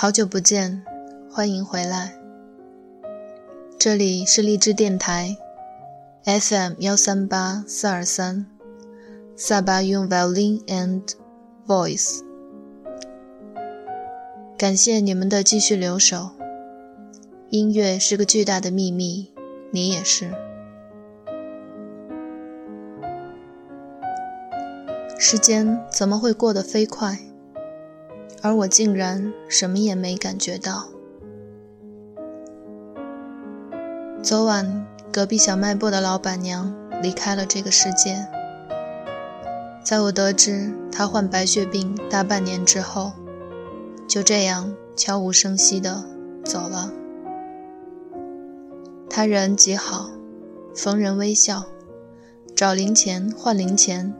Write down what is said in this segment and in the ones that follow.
好久不见，欢迎回来。这里是荔枝电台，FM 幺三八四二三，萨巴用 violin and voice。感谢你们的继续留守。音乐是个巨大的秘密，你也是。时间怎么会过得飞快？而我竟然什么也没感觉到。昨晚隔壁小卖部的老板娘离开了这个世界。在我得知她患白血病大半年之后，就这样悄无声息地走了。她人极好，逢人微笑，找零钱换零钱，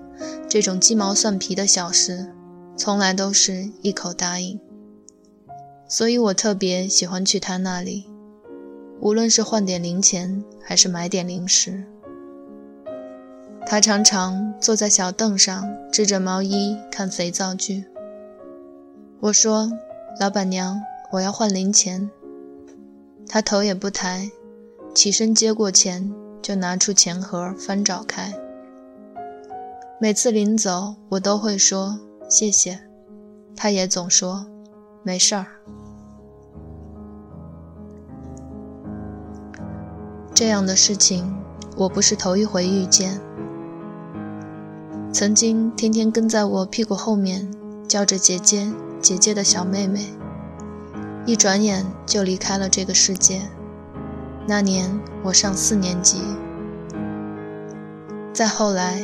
这种鸡毛蒜皮的小事。从来都是一口答应，所以我特别喜欢去他那里，无论是换点零钱还是买点零食。他常常坐在小凳上，织着毛衣看肥皂剧。我说：“老板娘，我要换零钱。”他头也不抬，起身接过钱，就拿出钱盒翻找开。每次临走，我都会说。谢谢，他也总说没事儿。这样的事情我不是头一回遇见。曾经天天跟在我屁股后面叫着姐姐姐姐的小妹妹，一转眼就离开了这个世界。那年我上四年级。再后来，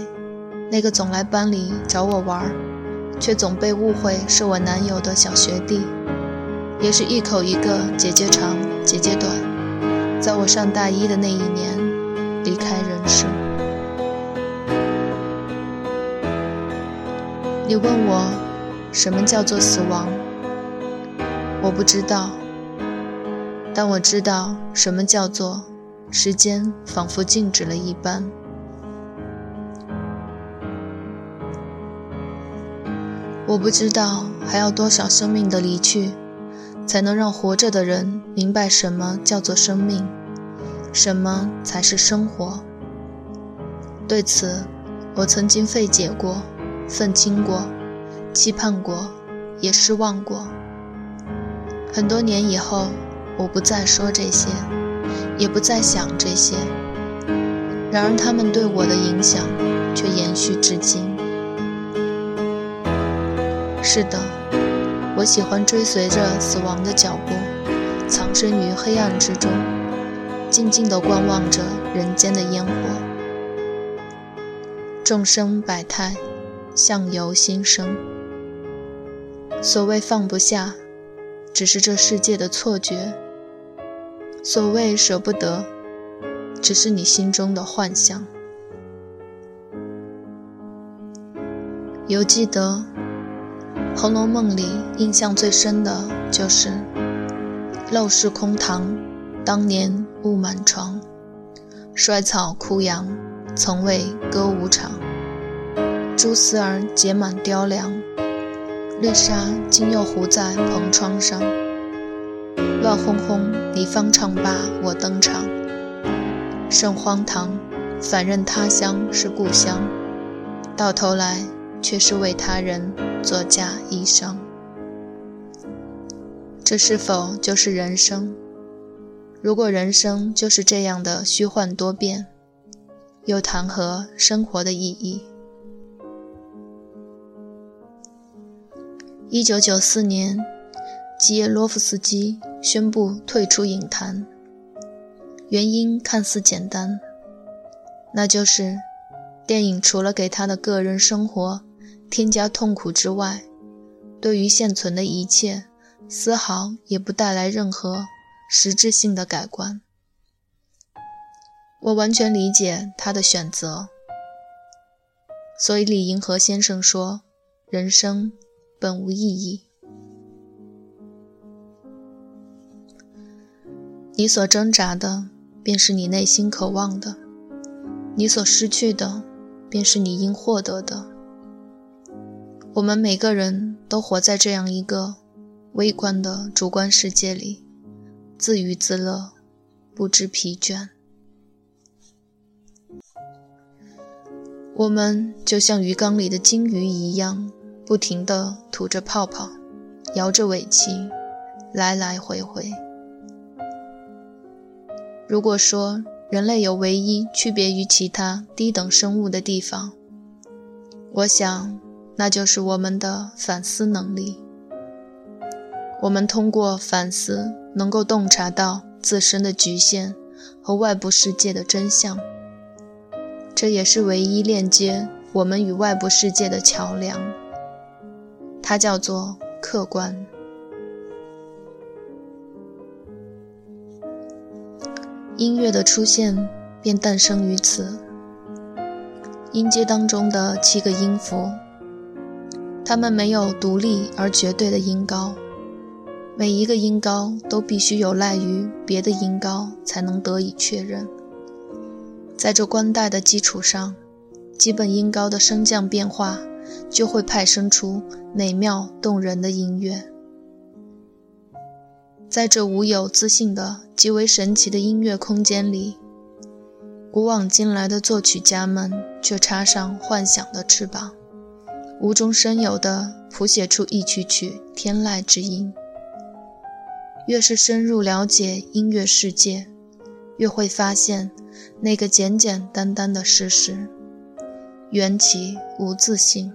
那个总来班里找我玩儿。却总被误会是我男友的小学弟，也是一口一个姐姐长姐姐短，在我上大一的那一年离开人世。你问我什么叫做死亡？我不知道，但我知道什么叫做时间仿佛静止了一般。我不知道还要多少生命的离去，才能让活着的人明白什么叫做生命，什么才是生活。对此，我曾经费解过，愤青过，期盼过，也失望过。很多年以后，我不再说这些，也不再想这些。然而，他们对我的影响却延续至今。是的，我喜欢追随着死亡的脚步，藏身于黑暗之中，静静地观望着人间的烟火。众生百态，相由心生。所谓放不下，只是这世界的错觉；所谓舍不得，只是你心中的幻想。犹记得。《红楼梦》里印象最深的就是“陋室空堂，当年雾满床，衰草枯杨，从未歌舞场。蛛丝儿结满雕梁，绿纱今又糊在蓬窗上。乱哄哄，你方唱罢我登场，甚荒唐！反认他乡是故乡，到头来却是为他人。”作家、医生，这是否就是人生？如果人生就是这样的虚幻多变，又谈何生活的意义？一九九四年，基耶洛夫斯基宣布退出影坛，原因看似简单，那就是电影除了给他的个人生活。添加痛苦之外，对于现存的一切，丝毫也不带来任何实质性的改观。我完全理解他的选择，所以李银河先生说：“人生本无意义，你所挣扎的，便是你内心渴望的；你所失去的，便是你应获得的。”我们每个人都活在这样一个微观的主观世界里，自娱自乐，不知疲倦。我们就像鱼缸里的金鱼一样，不停地吐着泡泡，摇着尾鳍，来来回回。如果说人类有唯一区别于其他低等生物的地方，我想，那就是我们的反思能力。我们通过反思，能够洞察到自身的局限和外部世界的真相。这也是唯一链接我们与外部世界的桥梁。它叫做客观。音乐的出现便诞生于此。音阶当中的七个音符，它们没有独立而绝对的音高。每一个音高都必须有赖于别的音高才能得以确认，在这关带的基础上，基本音高的升降变化就会派生出美妙动人的音乐。在这无有自信的极为神奇的音乐空间里，古往今来的作曲家们却插上幻想的翅膀，无中生有的谱写出一曲曲天籁之音。越是深入了解音乐世界，越会发现那个简简单单的事实：缘起无自性。